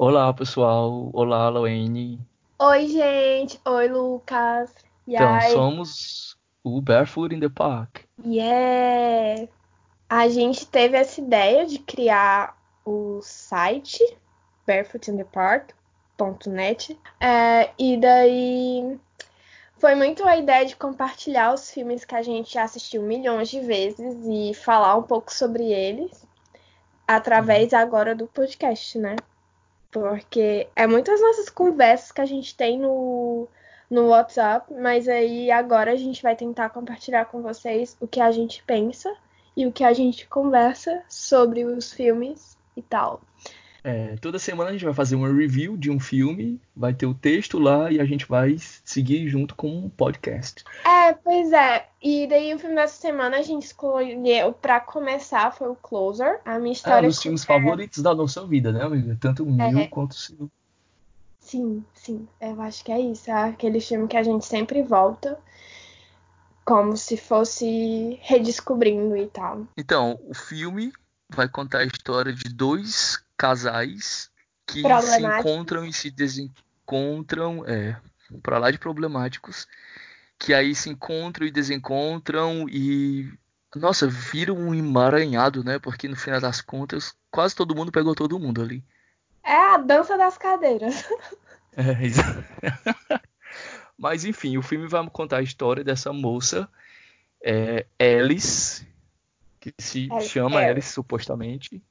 Olá, pessoal. Olá, Lawane. Oi, gente. Oi, Lucas. E Então, aí? somos o Barefoot in the Park. Yeah! A gente teve essa ideia de criar o site barefootinthepark.net é, e daí foi muito a ideia de compartilhar os filmes que a gente já assistiu milhões de vezes e falar um pouco sobre eles através agora do podcast, né? Porque é muitas nossas conversas que a gente tem no, no WhatsApp, mas aí agora a gente vai tentar compartilhar com vocês o que a gente pensa e o que a gente conversa sobre os filmes e tal. É, toda semana a gente vai fazer uma review de um filme, vai ter o texto lá e a gente vai seguir junto com um podcast. É, pois é. E daí o filme dessa semana a gente escolheu pra começar foi o Closer, a minha É um história. dos filmes favoritos da nossa vida, né, amiga? Tanto o meu É. quanto o seu. Sim, sim, eu acho que é isso. É aquele filme que a gente sempre volta, como se fosse redescobrindo e tal. Então, o filme vai contar a história de dois casais que se encontram e se desencontram, é, pra lá de problemáticos, que aí se encontram e desencontram e, nossa, viram um emaranhado, né? Porque no final das contas, quase todo mundo pegou todo mundo ali. É a dança das cadeiras. É, Mas enfim, o filme vai contar a história dessa moça, é, Alice, que se chama Alice. Alice supostamente.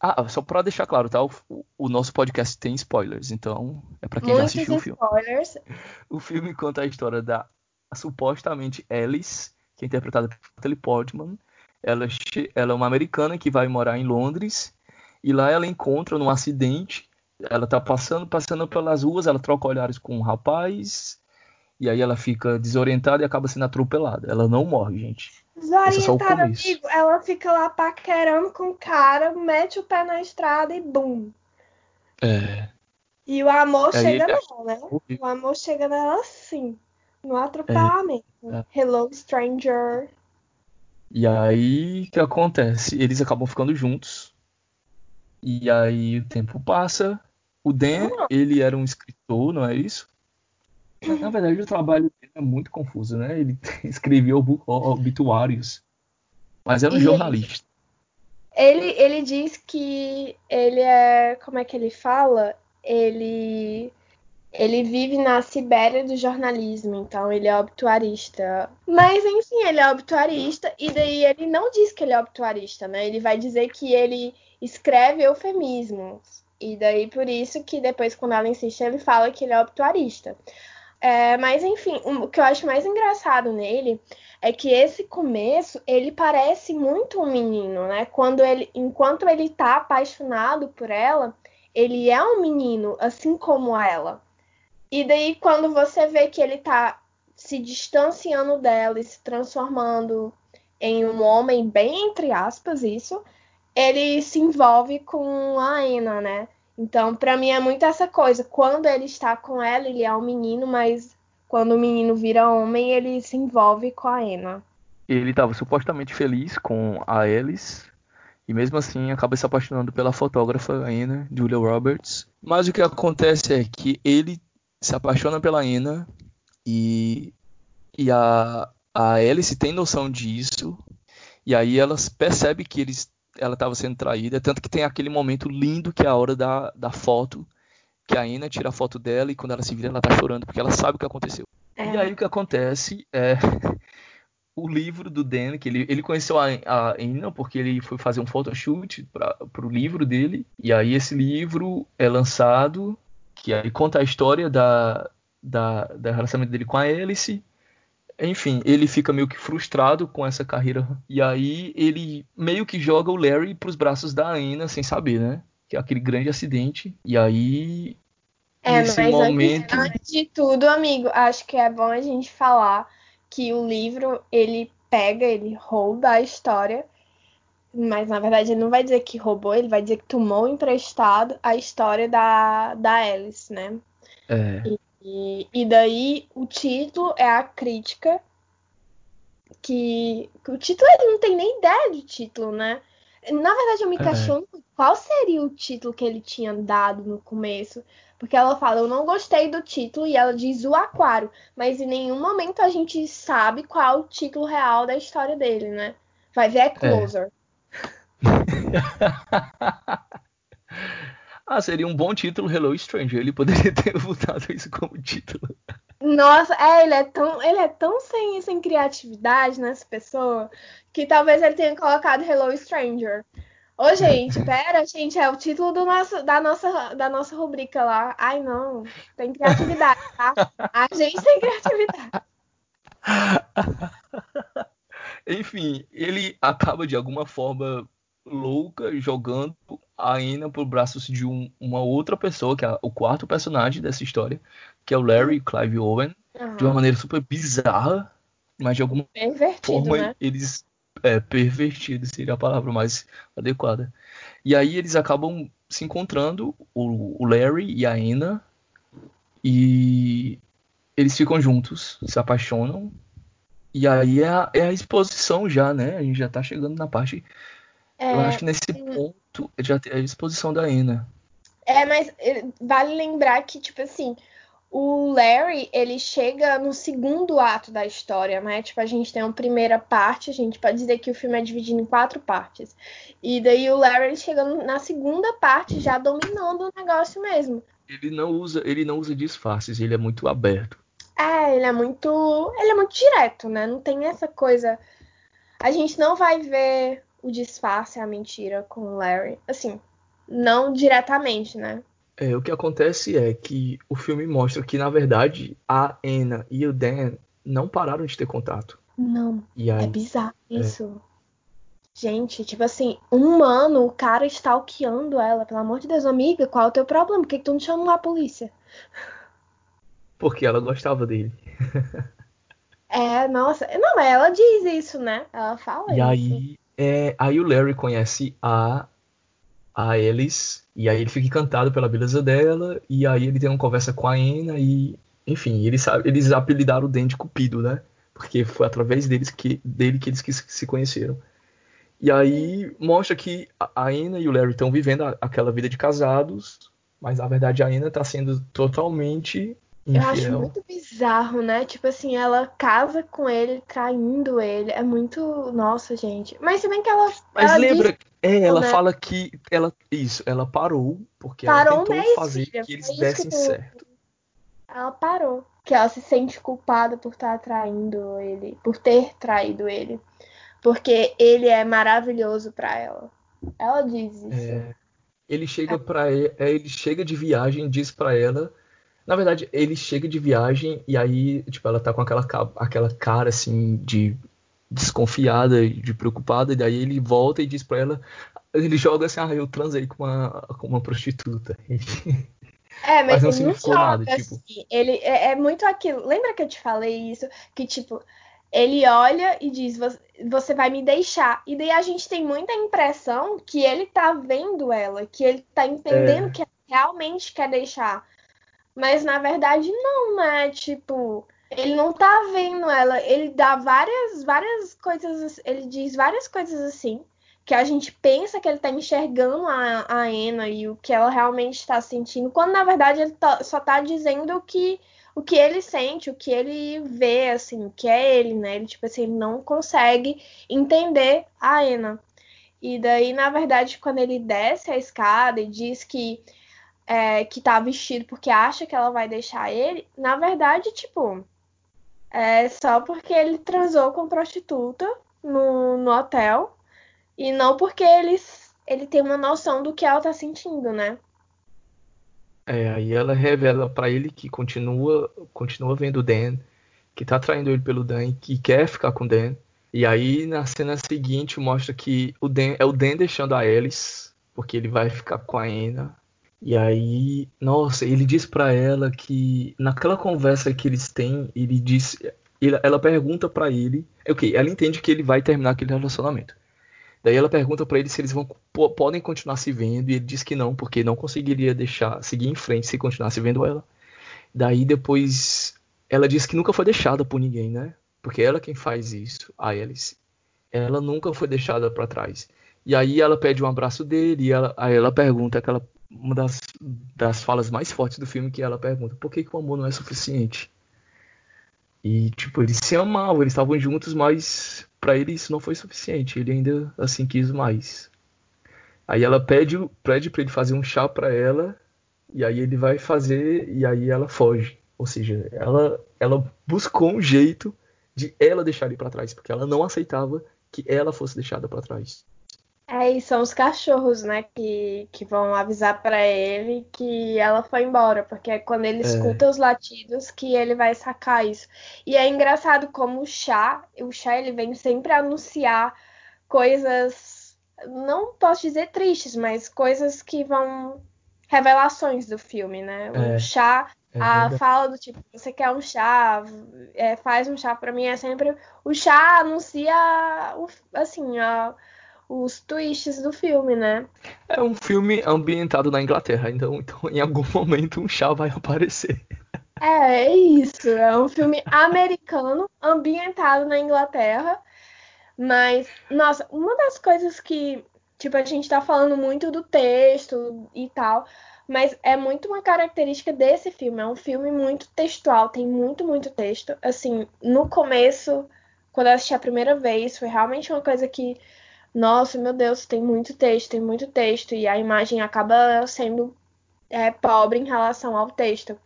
Ah, só pra deixar claro, tá? O, o nosso podcast tem spoilers, então é pra quem já Muitos assistiu o filme. spoilers. O filme conta a história da supostamente Alice, que é interpretada por Natalie Portman. Ela, che- ela é uma americana que vai morar em Londres e lá ela encontra num acidente. Ela tá passando, passando pelas ruas, ela troca olhares com um rapaz e aí ela fica desorientada e acaba sendo atropelada. Ela não morre, gente. É Desorientada, começo. amigo. Ela fica lá paquerando com o cara, mete o pé na estrada e bum. É. E o amor Aí chega ele- nela, né? O amor chega nela assim, no atropelamento. É. Hello, stranger. E aí, o que acontece? Eles acabam ficando juntos. E aí o tempo passa. O Dan, Não. ele era um escritor, não é isso? Na verdade, o trabalho dele é muito confuso, né? Ele escrevia obu- obituários. Mas era um E- jornalista. Ele, ele diz que ele é. Como é que ele fala? Ele. Ele vive na Sibéria do jornalismo, então ele é obituarista. Mas enfim, ele é obituarista, e daí ele não diz que ele é obituarista, né? Ele vai dizer que ele escreve eufemismos. E daí por isso que depois, quando ela insiste, ele fala que ele é obituarista. É, mas enfim, o que eu acho mais engraçado nele é que esse começo ele parece muito um menino, né? Quando ele, enquanto ele tá apaixonado por ela, ele é um menino, assim como ela. E daí quando você vê que ele tá se distanciando dela e se transformando em um homem, bem entre aspas, isso, ele se envolve com a Ana, né? Então, pra mim é muito essa coisa. Quando ele está com ela, ele é um menino, mas quando o menino vira homem, ele se envolve com a Ana. Ele estava supostamente feliz com a Alice. E mesmo assim acaba se apaixonando pela fotógrafa Anna, Julia Roberts. Mas o que acontece é que ele se apaixona pela Anna e, e a, a Alice tem noção disso. E aí ela percebe que eles, ela estava sendo traída. Tanto que tem aquele momento lindo que é a hora da, da foto. Que a Anna tira a foto dela e quando ela se vira ela tá chorando porque ela sabe o que aconteceu. É. E aí o que acontece é o livro do Dan, que ele, ele conheceu a, a Anna porque ele foi fazer um photoshoot para o livro dele. E aí esse livro é lançado, que aí conta a história da, da, da relacionamento dele com a Alice. Enfim, ele fica meio que frustrado com essa carreira. E aí ele meio que joga o Larry pros braços da Anna sem saber, né? Que é aquele grande acidente. E aí. É, nesse mas momento. antes, antes de tudo, amigo, acho que é bom a gente falar que o livro ele pega, ele rouba a história, mas na verdade ele não vai dizer que roubou, ele vai dizer que tomou emprestado a história da, da Alice, né? É, E, e daí o título é a crítica que, que o título ele não tem nem ideia de título, né? Na verdade, eu me é. questiono qual seria o título que ele tinha dado no começo. Porque ela fala, eu não gostei do título, e ela diz o Aquário. Mas em nenhum momento a gente sabe qual o título real da história dele, né? Vai ver é Closer. É. ah, seria um bom título Hello Stranger. Ele poderia ter botado isso como título. Nossa, é, ele é tão, ele é tão sem, sem criatividade nessa pessoa que talvez ele tenha colocado Hello Stranger. Ô, gente, pera, gente, é o título do nosso, da, nossa, da nossa rubrica lá. Ai, não, tem criatividade, tá? A gente tem criatividade. Enfim, ele acaba de alguma forma louca jogando a Ana por braços de um, uma outra pessoa, que é o quarto personagem dessa história, que é o Larry Clive Owen, uhum. de uma maneira super bizarra, mas de alguma forma né? eles é, pervertido seria a palavra mais adequada. E aí eles acabam se encontrando, o, o Larry e a Anna, e eles ficam juntos, se apaixonam. E aí é a, é a exposição já, né? A gente já tá chegando na parte. É, eu acho que nesse ponto já tem a exposição da Anna. É, mas eh, vale lembrar que, tipo assim, o Larry, ele chega no segundo ato da história, né? Tipo, a gente tem uma primeira parte, a gente pode dizer que o filme é dividido em quatro partes. E daí o Larry ele chega na segunda parte, já dominando o negócio mesmo. Ele não usa, ele não usa disfarces, ele é muito aberto. É, ele é muito, ele é muito direto, né? Não tem essa coisa. A gente não vai ver o disfarce, a mentira com o Larry, assim, não diretamente, né? É, o que acontece é que o filme mostra que, na verdade, a Anna e o Dan não pararam de ter contato. Não. E aí, é bizarro é. isso. É. Gente, tipo assim, um ano o cara stalkeando ela, pelo amor de Deus, amiga, qual é o teu problema? Por que, que tu não chama a polícia? Porque ela gostava dele. é, nossa. Não, ela diz isso, né? Ela fala e isso. aí, é, aí o Larry conhece a a Alice, e aí ele fica encantado pela beleza dela, e aí ele tem uma conversa com a Anna, e enfim, eles, eles apelidaram o Dan de Cupido, né? Porque foi através deles que, dele que eles que se conheceram. E aí mostra que a Anna e o Larry estão vivendo aquela vida de casados, mas na verdade a Anna está sendo totalmente Infiel. Eu acho muito bizarro, né? Tipo assim, ela casa com ele, traindo ele. É muito. Nossa, gente. Mas se bem que ela. Mas ela lembra, diz... é, ela né? fala que. ela Isso, ela parou, porque parou ela tentou mês, fazer filha, que eles dessem que certo. Ela parou. Que ela se sente culpada por estar traindo ele, por ter traído ele. Porque ele é maravilhoso para ela. Ela diz isso. É, ele chega é. para ele, é, ele chega de viagem, diz para ela na verdade, ele chega de viagem e aí, tipo, ela tá com aquela, aquela cara assim de desconfiada, de preocupada, e daí ele volta e diz pra ela, ele joga assim, ah, eu transei com uma, com uma prostituta. É, mas, mas não significou nada, tipo. Assim, ele é, é, muito aquilo. Lembra que eu te falei isso? Que, tipo, ele olha e diz, você vai me deixar. E daí a gente tem muita impressão que ele tá vendo ela, que ele tá entendendo é. que ela realmente quer deixar. Mas na verdade não, né? Tipo, ele não tá vendo ela. Ele dá várias, várias coisas. Ele diz várias coisas assim. Que a gente pensa que ele tá enxergando a, a Anna e o que ela realmente está sentindo, quando na verdade ele tá, só tá dizendo o que, o que ele sente, o que ele vê, assim, o que é ele, né? Ele, tipo assim, ele não consegue entender a Anna. E daí, na verdade, quando ele desce a escada e diz que é, que tá vestido porque acha que ela vai deixar ele, na verdade, tipo, é só porque ele transou com prostituta no, no hotel e não porque ele, ele tem uma noção do que ela tá sentindo, né? É, aí ela revela para ele que continua, continua vendo o Dan, que tá traindo ele pelo Dan, que quer ficar com o Dan. E aí na cena seguinte mostra que o Dan é o Dan deixando a Alice, porque ele vai ficar com a Anna e aí, nossa, ele diz para ela que naquela conversa que eles têm, ele diz, ela pergunta para ele, é ok, ela entende que ele vai terminar aquele relacionamento. Daí ela pergunta para ele se eles vão podem continuar se vendo e ele diz que não, porque não conseguiria deixar seguir em frente se continuasse vendo ela. Daí depois ela diz que nunca foi deixada por ninguém, né? Porque ela é quem faz isso, a Alice. Ela nunca foi deixada para trás. E aí ela pede um abraço dele e ela, aí ela pergunta aquela uma das, das falas mais fortes do filme que ela pergunta por que, que o amor não é suficiente? E tipo eles se amavam eles estavam juntos mas para ele isso não foi suficiente ele ainda assim quis mais. Aí ela pede pede para ele fazer um chá para ela e aí ele vai fazer e aí ela foge. Ou seja ela ela buscou um jeito de ela deixar ele para trás porque ela não aceitava que ela fosse deixada para trás é, e são os cachorros, né, que, que vão avisar para ele que ela foi embora, porque é quando ele é. escuta os latidos que ele vai sacar isso. E é engraçado como o chá, o chá ele vem sempre anunciar coisas, não posso dizer tristes, mas coisas que vão revelações do filme, né? O é. chá é a fala do tipo, você quer um chá, é, faz um chá para mim é sempre o chá anuncia o, assim a, os twists do filme, né? É um filme ambientado na Inglaterra, então, então em algum momento um chá vai aparecer. É, é isso. É um filme americano ambientado na Inglaterra. Mas, nossa, uma das coisas que, tipo, a gente tá falando muito do texto e tal, mas é muito uma característica desse filme. É um filme muito textual, tem muito, muito texto. Assim, no começo, quando eu assisti a primeira vez, foi realmente uma coisa que nossa, meu Deus, tem muito texto, tem muito texto, e a imagem acaba sendo é, pobre em relação ao texto.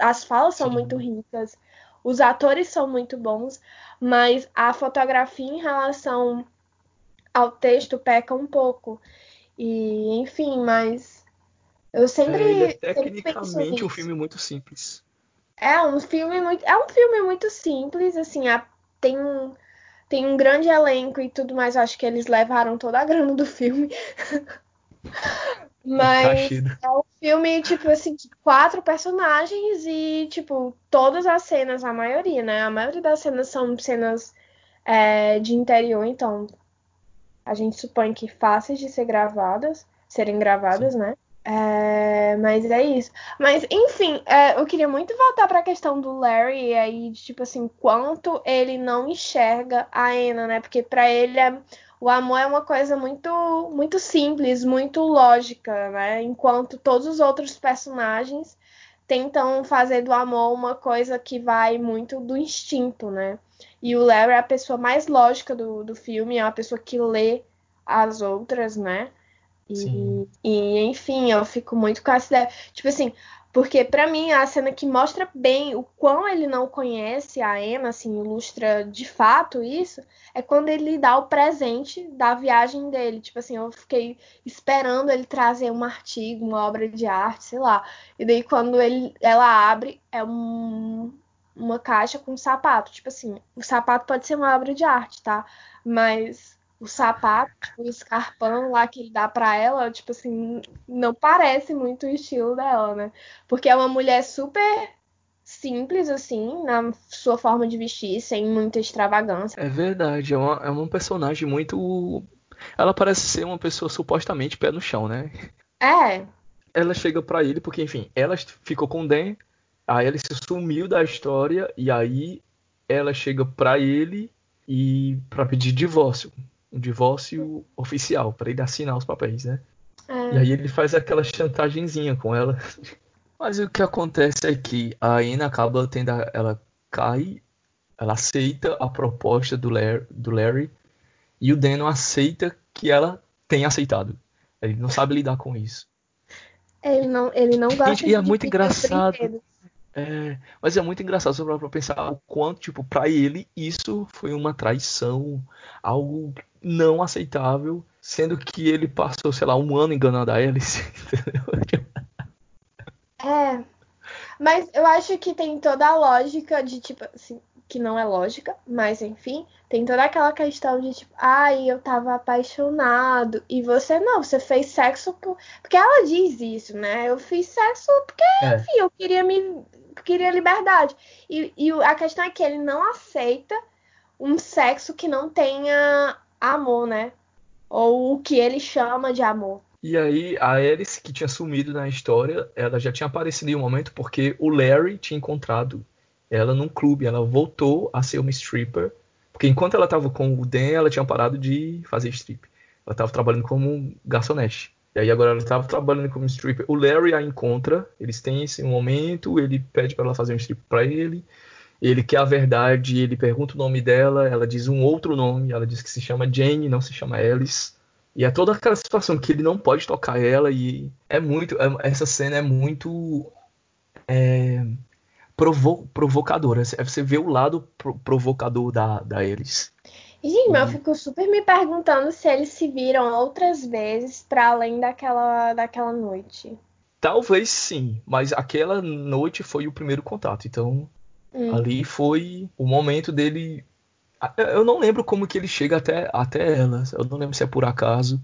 As falas são Sim. muito ricas, os atores são muito bons, mas a fotografia em relação ao texto peca um pouco. E, enfim, mas eu sempre. É, é tecnicamente um filme muito simples. É um filme muito. É um filme muito simples, assim, a, tem um tem um grande elenco e tudo mais. Acho que eles levaram toda a grana do filme. Mas é um filme, tipo assim, de quatro personagens e, tipo, todas as cenas, a maioria, né? A maioria das cenas são cenas é, de interior, então a gente supõe que fáceis de ser gravadas, serem gravadas, Sim. né? É, mas é isso. Mas, enfim, é, eu queria muito voltar para a questão do Larry e aí, tipo assim, quanto ele não enxerga a Anna, né? Porque para ele é, o amor é uma coisa muito, muito simples, muito lógica, né? Enquanto todos os outros personagens tentam fazer do amor uma coisa que vai muito do instinto, né? E o Larry é a pessoa mais lógica do, do filme, é uma pessoa que lê as outras, né? E, e, enfim, eu fico muito com essa ideia. Tipo assim, porque para mim a cena que mostra bem o quão ele não conhece a Emma, assim, ilustra de fato isso, é quando ele dá o presente da viagem dele. Tipo assim, eu fiquei esperando ele trazer um artigo, uma obra de arte, sei lá. E daí quando ele, ela abre, é um, uma caixa com um sapato. Tipo assim, o sapato pode ser uma obra de arte, tá? Mas o sapato, tipo, o escarpão lá que ele dá para ela, tipo assim, não parece muito o estilo dela, né? Porque é uma mulher super simples, assim, na sua forma de vestir, sem muita extravagância. É verdade, é uma, é uma personagem muito. Ela parece ser uma pessoa supostamente pé no chão, né? É. Ela chega para ele, porque, enfim, ela ficou com o Dan, aí ele se sumiu da história, e aí ela chega para ele e para pedir divórcio um divórcio oficial, para ele assinar os papéis, né? É. E aí ele faz aquela chantagemzinha com ela. Mas o que acontece é que a Ina acaba tendo. A, ela cai, ela aceita a proposta do Larry, do Larry e o Dan não aceita que ela tenha aceitado. Ele não sabe lidar com isso. Ele não, ele não gosta Gente, de E é muito engraçado. É, mas é muito engraçado sobre pra pensar o quanto, tipo, pra ele isso foi uma traição, algo não aceitável, sendo que ele passou, sei lá, um ano enganando a Alice, entendeu? É. Mas eu acho que tem toda a lógica de, tipo, assim, que não é lógica, mas enfim, tem toda aquela questão de tipo, ai, eu tava apaixonado e você não, você fez sexo por... porque ela diz isso, né? Eu fiz sexo porque, é. enfim, eu queria me queria liberdade. E, e a questão é que ele não aceita um sexo que não tenha amor, né? Ou o que ele chama de amor. E aí, a Alice, que tinha sumido na história, ela já tinha aparecido em um momento porque o Larry tinha encontrado ela num clube. Ela voltou a ser uma stripper. Porque enquanto ela estava com o Dan, ela tinha parado de fazer strip. Ela tava trabalhando como garçonete. E aí agora ela estava trabalhando como stripper. O Larry a encontra, eles têm esse momento, ele pede para ela fazer um strip para ele. Ele quer a verdade, ele pergunta o nome dela, ela diz um outro nome, ela diz que se chama Jane, não se chama Alice. E é toda aquela situação que ele não pode tocar ela e é muito, é, essa cena é muito é, provo, provocadora. Você vê o lado pro, provocador da, da Alice. Gente, mas eu fico super me perguntando se eles se viram outras vezes para além daquela, daquela noite. Talvez sim, mas aquela noite foi o primeiro contato, então hum. ali foi o momento dele. Eu não lembro como que ele chega até, até ela, eu não lembro se é por acaso.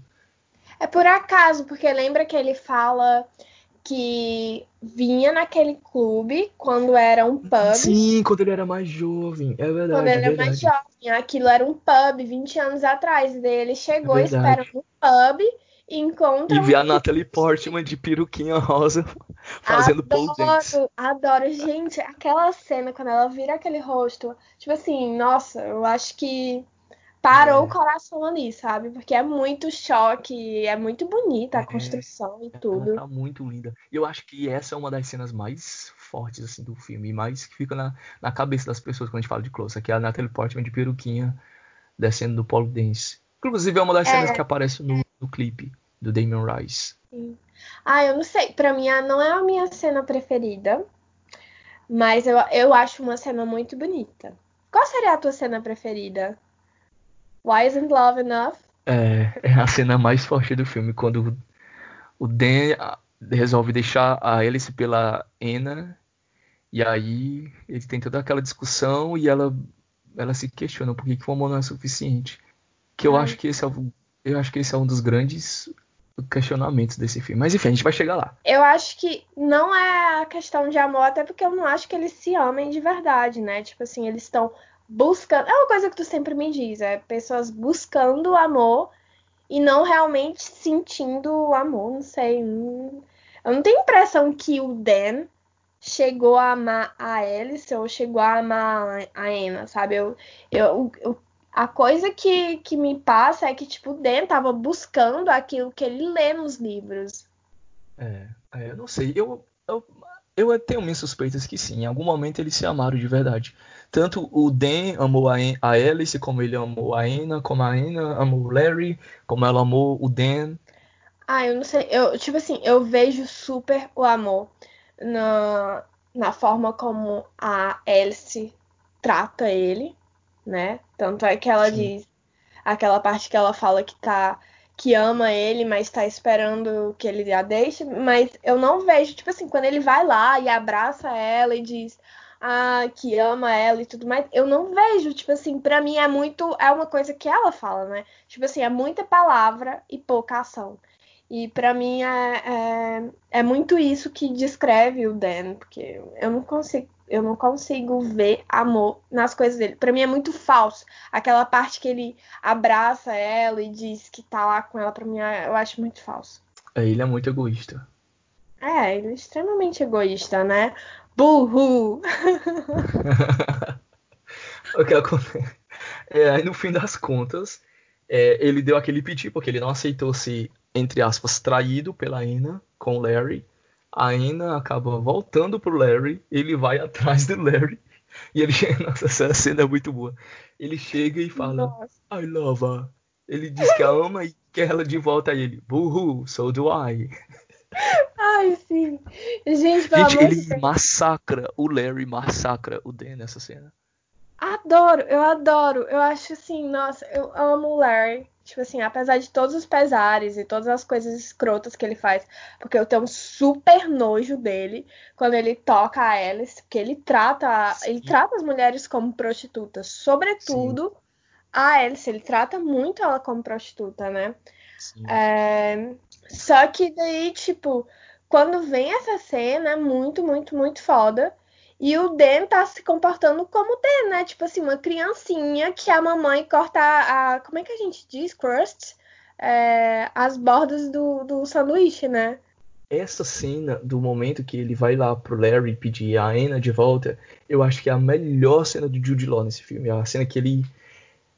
É por acaso, porque lembra que ele fala que vinha naquele clube quando era um pub. Sim, quando ele era mais jovem, é verdade. Quando ele era mais jovem, aquilo era um pub 20 anos atrás. Daí ele chegou é esperando um pub e encontra. E vê a Natalie Portman de peruquinha rosa fazendo pole dance. Adoro, gente, aquela cena quando ela vira aquele rosto. Tipo assim, nossa, eu acho que parou é. o coração ali, sabe? Porque é muito choque, é muito bonita a é. construção e tudo. Ela tá muito linda. E eu acho que essa é uma das cenas mais fortes assim do filme, mais que fica na, na cabeça das pessoas quando a gente fala de close, que é a Natalie Portman de peruquinha descendo do pole dance. Inclusive é uma das cenas é. que aparece no, no clipe do Damien Rice. Sim. Ah, eu não sei. Pra mim não é a minha cena preferida, mas eu, eu acho uma cena muito bonita. Qual seria a tua cena preferida? Why isn't love enough? É, é a cena mais forte do filme, quando o Dan resolve deixar a Alice pela Anna, e aí ele tem toda aquela discussão e ela, ela se questiona por que, que o amor não é suficiente. Que eu acho que esse é o, eu acho que esse é um dos grandes questionamentos desse filme. Mas enfim, a gente vai chegar lá. Eu acho que não é a questão de amor, até porque eu não acho que eles se amem de verdade, né? Tipo assim, eles estão buscando. É uma coisa que tu sempre me diz, é pessoas buscando amor e não realmente sentindo o amor, não sei. Eu não tenho impressão que o Dan chegou a amar a Alice ou chegou a amar a Anna, sabe? Eu, eu, eu, a coisa que, que me passa é que, tipo, o Dan tava buscando aquilo que ele lê nos livros. É, é eu não sei. Eu, eu, eu tenho minhas suspeitas que sim, em algum momento eles se amaram de verdade. Tanto o Dan amou a, a Alice, como ele amou a Anna, como a Anna amou o Larry, como ela amou o Dan. Ah, eu não sei. Eu, tipo assim, eu vejo super o amor na, na forma como a Alice trata ele, né? Tanto é que ela Sim. diz aquela parte que ela fala que tá que ama ele, mas tá esperando que ele a deixe, mas eu não vejo, tipo assim, quando ele vai lá e abraça ela e diz: ah, que ama ela e tudo mais, eu não vejo, tipo assim, para mim é muito, é uma coisa que ela fala, né? Tipo assim, é muita palavra e pouca ação. E para mim é, é, é, muito isso que descreve o Dan, porque eu não consigo, eu não consigo ver amor nas coisas dele. Para mim é muito falso. Aquela parte que ele abraça ela e diz que tá lá com ela, para mim eu acho muito falso. É, ele é muito egoísta. É, ele é extremamente egoísta, né? Burro! o que acontece? É, aí no fim das contas, é, ele deu aquele piti, porque ele não aceitou ser, entre aspas, traído pela Ana com o Larry. A Ana acaba voltando pro Larry, ele vai atrás do Larry. E ele chega. Nossa, essa cena é muito boa. Ele chega e fala: Nossa. I love her. Ele diz que a ama e quer ela de volta a ele. Burro, so do I. Ai, sim. Gente, pelo Gente, ele de massacra, o Larry massacra o Dan nessa cena. Adoro, eu adoro. Eu acho assim, nossa, eu amo o Larry. Tipo assim, apesar de todos os pesares e todas as coisas escrotas que ele faz, porque eu tenho um super nojo dele quando ele toca a Alice, porque ele trata, Sim. ele trata as mulheres como prostitutas, sobretudo Sim. a Alice, ele trata muito ela como prostituta, né? É, só que daí, tipo, quando vem essa cena, é muito, muito, muito foda. E o Dan tá se comportando como Dan, né? Tipo assim, uma criancinha que a mamãe corta a. como é que a gente diz? Crust? É, as bordas do, do sanduíche, né? Essa cena do momento que ele vai lá pro Larry pedir a Anna de volta, eu acho que é a melhor cena do Jude Law nesse filme. É a cena que ele.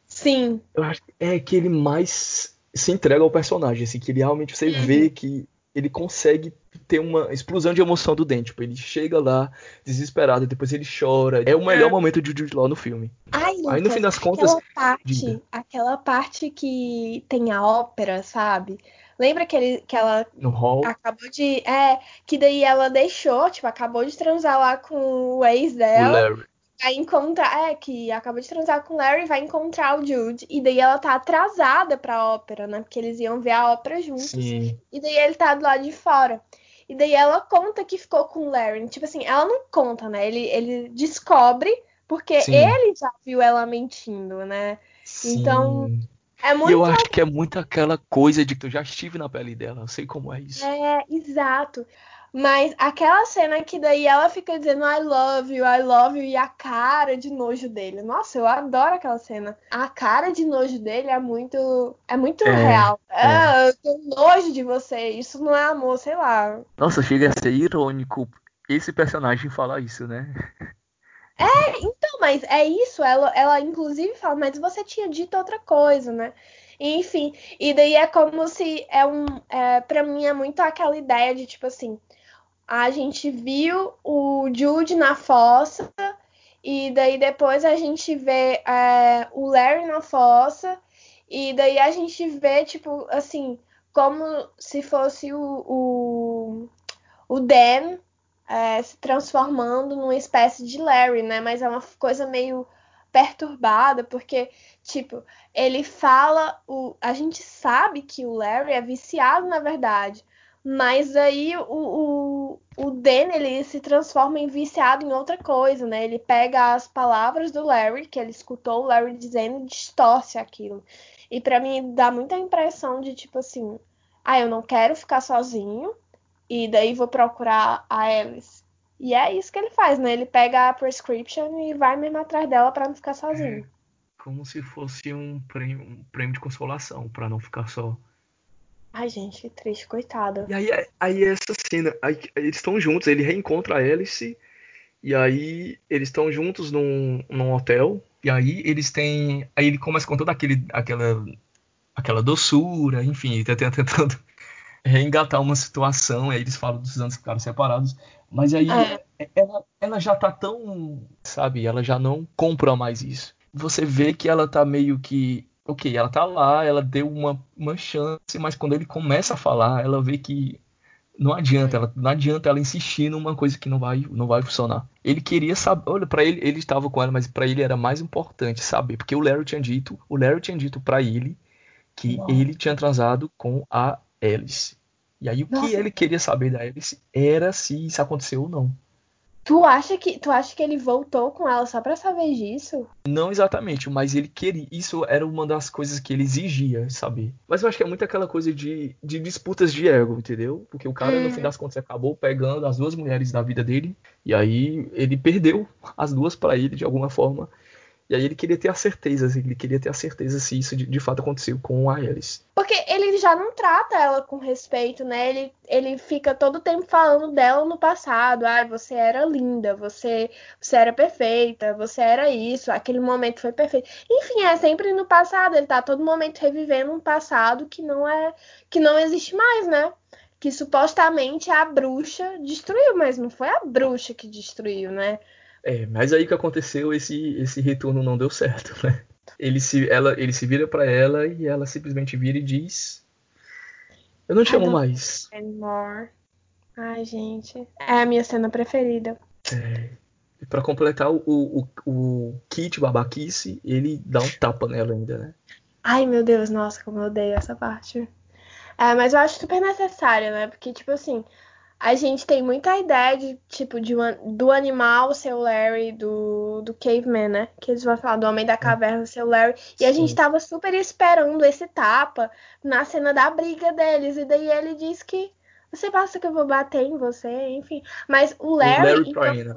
Sim. Eu acho que é que ele mais se entrega ao personagem, assim, que ele realmente você vê que ele consegue ter uma explosão de emoção do dente. Tipo, ele chega lá desesperado, depois ele chora. É o melhor É. momento de Jude Law no filme. Ai, Aí no fim das contas, aquela parte, aquela parte que tem a ópera, sabe? Lembra que, ele, que ela no hall, acabou de. É, que daí ela deixou, tipo, acabou de transar lá com o ex o dela. Larry. Vai encontrar. É, que acabou de transar com o Larry, vai encontrar o Jude. E daí ela tá atrasada pra ópera, né? Porque eles iam ver a ópera juntos. Sim. E daí ele tá do lado de fora. E daí ela conta que ficou com o Larry. Tipo assim, ela não conta, né? Ele, ele descobre, porque Sim. ele já viu ela mentindo, né? Então, Sim. É E muito. eu acho que é muito aquela coisa de que eu já estive na pele dela, eu sei como é isso. É, exato. Mas aquela cena que daí ela fica dizendo I love you, I love you, e a cara de nojo dele. Nossa, eu adoro aquela cena. A cara de nojo dele é muito. É muito É, real. é. Ah, eu tenho nojo de você. Isso não é amor, sei lá. Nossa, chega a ser irônico esse personagem falar isso, né? Então, mas é isso, ela, ela inclusive fala, mas você tinha dito outra coisa, né? Enfim, e daí é como se é um, é, para mim é muito aquela ideia de tipo assim, a gente viu o Jude na fossa e daí depois a gente vê é, o Larry na fossa e daí a gente vê tipo assim como se fosse o, o, o Dan é, se transformando numa espécie de Larry, né? Mas é uma coisa meio perturbada, porque, tipo, ele fala. O... A gente sabe que o Larry é viciado, na verdade. Mas aí o, o, o Dan ele se transforma em viciado em outra coisa, né? Ele pega as palavras do Larry, que ele escutou o Larry dizendo, e distorce aquilo. E para mim dá muita impressão de tipo assim, ah, eu não quero ficar sozinho, e daí vou procurar a Alice. E é isso que ele faz, né? Ele pega a prescription e vai mesmo atrás dela para não ficar sozinho. Como se fosse um prêmio, um prêmio de consolação, pra não ficar só. Ai, gente, que triste, coitada. E aí, aí essa cena, aí, eles estão juntos, ele reencontra a Alice, e aí eles estão juntos num, num hotel, e aí eles têm. Aí ele começa com toda aquele, aquela, aquela doçura, enfim, ele tá tentando reengatar uma situação, aí eles falam dos anos que ficaram separados, mas aí É. ela, ela já tá tão, sabe, ela já não compra mais isso. Você vê que ela tá meio que, ok, ela tá lá, ela deu uma, uma chance, mas quando ele começa a falar, ela vê que não adianta, ela, não adianta ela insistir numa coisa que não vai, não vai funcionar. Ele queria saber, olha, para ele, ele estava com ela, mas para ele era mais importante saber, porque o Larry tinha dito, o Larry tinha dito para ele que Nossa. ele tinha transado com a Alice. E aí o que Nossa. ele queria saber da Alice era se isso aconteceu ou não. Tu acha que tu acha que ele voltou com ela só pra saber disso? Não exatamente, mas ele queria. Isso era uma das coisas que ele exigia saber. Mas eu acho que é muito aquela coisa de, de disputas de ego, entendeu? Porque o cara, no Hum. fim das contas, acabou pegando as duas mulheres da vida dele. E aí ele perdeu as duas pra ele de alguma forma. E aí ele queria ter a certeza, ele queria ter a certeza se isso de, de fato aconteceu com a Alice. Porque ele já não trata ela com respeito, né? Ele, ele fica todo tempo falando dela no passado. Ai, você era linda, você, você era perfeita, você era isso, aquele momento foi perfeito. Enfim, é sempre no passado. Ele tá todo momento revivendo um passado que não é que não existe mais, né? Que supostamente a bruxa destruiu, mas não foi a bruxa que destruiu, né? É, mas aí que aconteceu, esse, esse retorno não deu certo, né? Ele se, ela, ele se vira pra ela e ela simplesmente vira e diz: Eu não te amo mais. Anymore. Ai, gente. É a minha cena preferida. É, e pra completar o, o, o Kit babaquice, ele dá um tapa nela ainda, né? Ai, meu Deus, nossa, como eu odeio essa parte. É, mas eu acho super necessária, né? Porque, tipo assim, a gente tem muita ideia de, tipo, de um- do animal ser o Larry, do, do caveman, né? Que eles vão falar do homem da caverna ser o Larry. E a Sim. gente tava super esperando esse tapa na cena da briga deles. E daí ele diz que você passa que eu vou bater em você, enfim. Mas o O Larry, Larry então, Praina,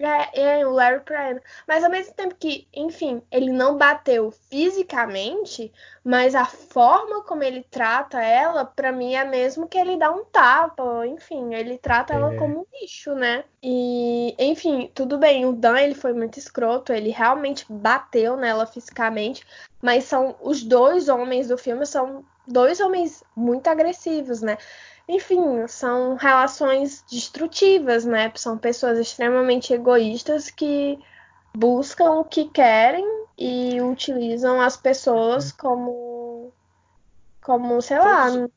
é. É, é, o Larry Pryor. Mas ao mesmo tempo que, enfim, ele não bateu fisicamente, mas a forma como ele trata ela, para mim é mesmo que ele dá um tapa, enfim, ele trata é. ela como um lixo, né? E, enfim, tudo bem, o Dan ele foi muito escroto, ele realmente bateu nela fisicamente, mas são os dois homens do filme são dois homens muito agressivos, né? Enfim, são relações destrutivas, né? São pessoas extremamente egoístas que buscam o que querem e utilizam as pessoas como como, sei lá, todos,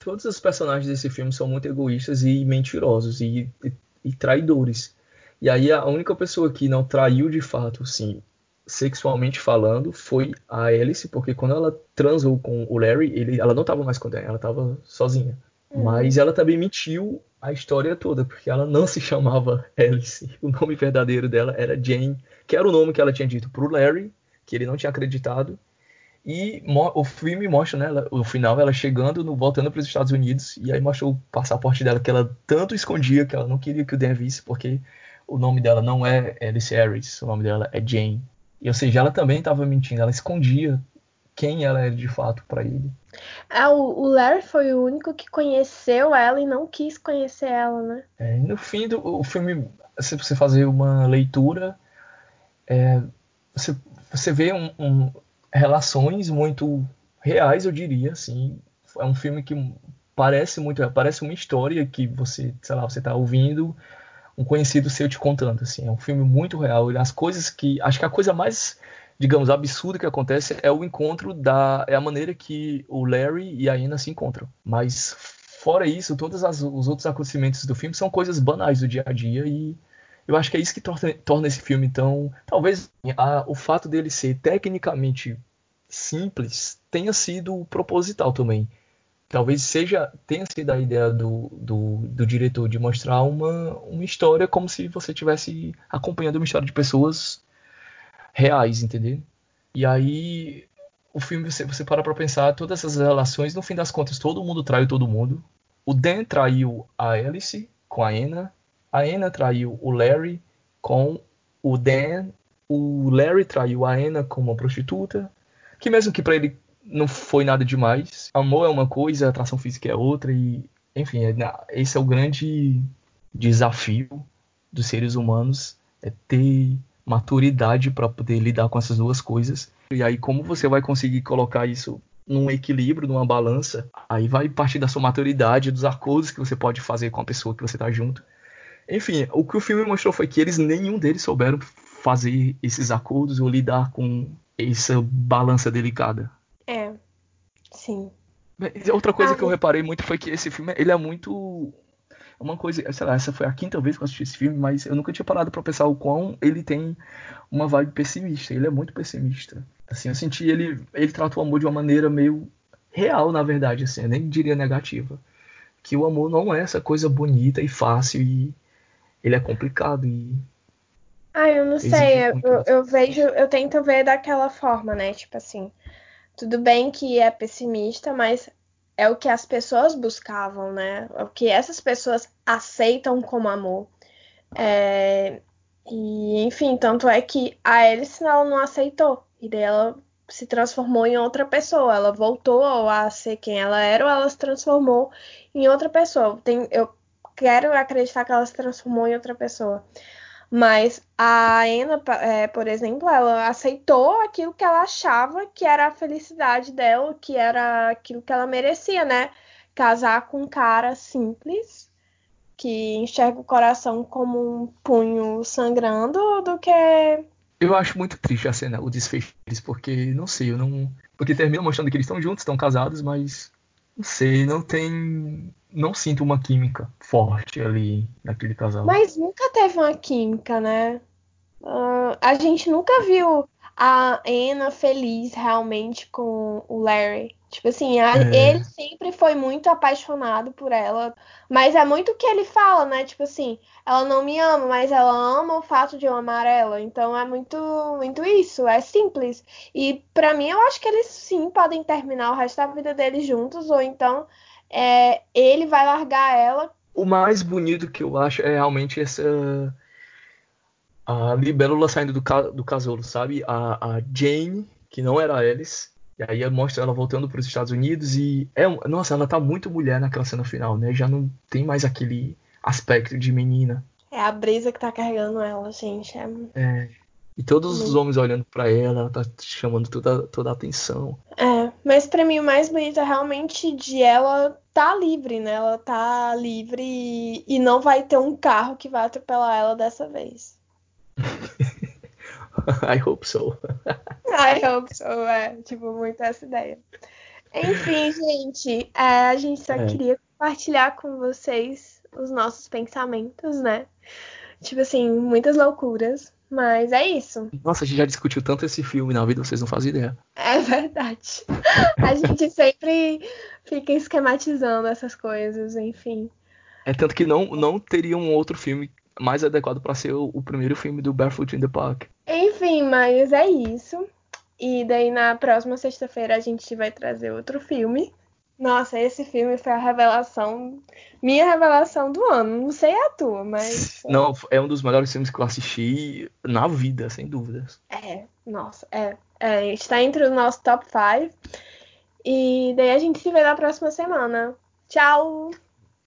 todos os personagens desse filme são muito egoístas e mentirosos e, e, e traidores. E aí a única pessoa que não traiu de fato, sim, sexualmente falando, foi a Alice, porque quando ela transou com o Larry, ele, ela não estava mais com ele, ela estava sozinha. Uhum. Mas ela também mentiu a história toda, porque ela não se chamava Alice. O nome verdadeiro dela era Jane, que era o nome que ela tinha dito pro Larry, que ele não tinha acreditado. E o filme mostra, né, o final, ela chegando, no, voltando para os Estados Unidos, e aí mostrou o passaporte dela que ela tanto escondia que ela não queria que o Dan visse, porque o nome dela não é Alice Harris, o nome dela é Jane. E, ou seja, ela também estava mentindo, ela escondia quem ela era de fato para ele. É, o, Larry foi o único que conheceu ela e não quis conhecer ela, né? É, no fim do o filme, se você fazer uma leitura, é, você, você vê um, um, relações muito reais, eu diria, assim. É um filme que parece muito, parece uma história que você, sei lá, você está ouvindo um conhecido seu te contando, assim. É um filme muito real. As coisas que, acho que a coisa mais digamos, absurdo que acontece é o encontro da. é a maneira que o Larry e a Anna se encontram. Mas fora isso, todos os outros acontecimentos do filme são coisas banais do dia a dia e eu acho que é isso que torna, torna esse filme tão. Talvez a, o fato dele ser tecnicamente simples tenha sido proposital também. Talvez seja tenha sido a ideia do, do, do diretor de mostrar uma, uma história como se você estivesse acompanhando uma história de pessoas reais, entendeu? E aí o filme você, você para pra pensar todas essas relações, no fim das contas todo mundo traiu todo mundo. O Dan traiu a Alice com a Anna, a Anna traiu o Larry com o Dan, o Larry traiu a Anna com uma prostituta, que mesmo que para ele não foi nada demais. Amor é uma coisa, atração física é outra e enfim, é, esse é o grande desafio dos seres humanos é ter maturidade para poder lidar com essas duas coisas. E aí, como você vai conseguir colocar isso num equilíbrio, numa balança, aí vai partir da sua maturidade, dos acordos que você pode fazer com a pessoa que você está junto. Enfim, o que o filme mostrou foi que eles, nenhum deles souberam fazer esses acordos ou lidar com essa balança delicada. É, sim. Outra coisa ah, que eu reparei muito foi que esse filme ele é muito uma coisa, sei lá, essa foi a quinta vez que eu assisti esse filme, mas eu nunca tinha parado para pensar o quão ele tem uma vibe pessimista. Ele é muito pessimista. Assim, eu senti ele, ele trata o amor de uma maneira meio real, na verdade, assim, eu nem diria negativa. Que o amor não é essa coisa bonita e fácil e ele é complicado e ah, eu não sei, eu, eu, vejo, eu tento ver daquela forma, né? Tipo assim, tudo bem que é pessimista, mas é o que as pessoas buscavam, né? É o que essas pessoas aceitam como amor. É... E, enfim, tanto é que a Alice ela não aceitou. E daí ela se transformou em outra pessoa. Ela voltou a ser quem ela era ou ela se transformou em outra pessoa. Tem, eu quero acreditar que ela se transformou em outra pessoa. Mas a Anna, é, por exemplo, ela aceitou aquilo que ela achava que era a felicidade dela, que era aquilo que ela merecia, né? Casar com um cara simples, que enxerga o coração como um punho sangrando, do que. Eu acho muito triste a cena, o desfecho deles, porque, não sei, eu não. Porque termina mostrando que eles estão juntos, estão casados, mas. Não sei, não tem não sinto uma química forte ali naquele casal. Mas nunca teve uma química, né? Uh, a gente nunca viu a Anna feliz realmente com o Larry. Tipo assim, a, é. ele sempre foi muito apaixonado por ela. Mas é muito o que ele fala, né? Tipo assim, ela não me ama, mas ela ama o fato de eu amar ela. Então é muito, muito isso. É simples. E para mim, eu acho que eles sim podem terminar o resto da vida deles juntos. Ou então é, ele vai largar ela. O mais bonito que eu acho é realmente essa a libélula saindo do, ca do casulo, sabe? A, a Jane, que não era a Alice, e aí mostra ela voltando para os Estados Unidos e é, nossa, ela tá muito mulher naquela cena final, né? Já não tem mais aquele aspecto de menina. É a brisa que tá carregando ela, gente. É, é e todos os homens olhando para ela, ela tá chamando toda, toda a atenção. É, mas para mim o mais bonito é realmente de ela tá livre, né? Ela tá livre e, e não vai ter um carro que vai atropelar ela dessa vez. I hope so. I hope so, é. Tipo, muito essa ideia. Enfim, gente, é, a gente só é. queria compartilhar com vocês os nossos pensamentos, né? Tipo assim, muitas loucuras. Mas é isso. Nossa, a gente já discutiu tanto esse filme na vida, vocês não fazem ideia. É verdade. A gente sempre fica esquematizando essas coisas, enfim. É tanto que não, não teria um outro filme mais adequado para ser o, o, primeiro filme do Barefoot in the Park. Enfim, mas é isso. E daí na próxima sexta-feira a gente vai trazer outro filme. Nossa, esse filme foi a revelação, minha revelação do ano. Não sei a tua, mas. Não, é um dos melhores filmes que eu assisti na vida, sem dúvidas. É, nossa, é. é está entre o nosso top 5. E daí a gente se vê na próxima semana. Tchau!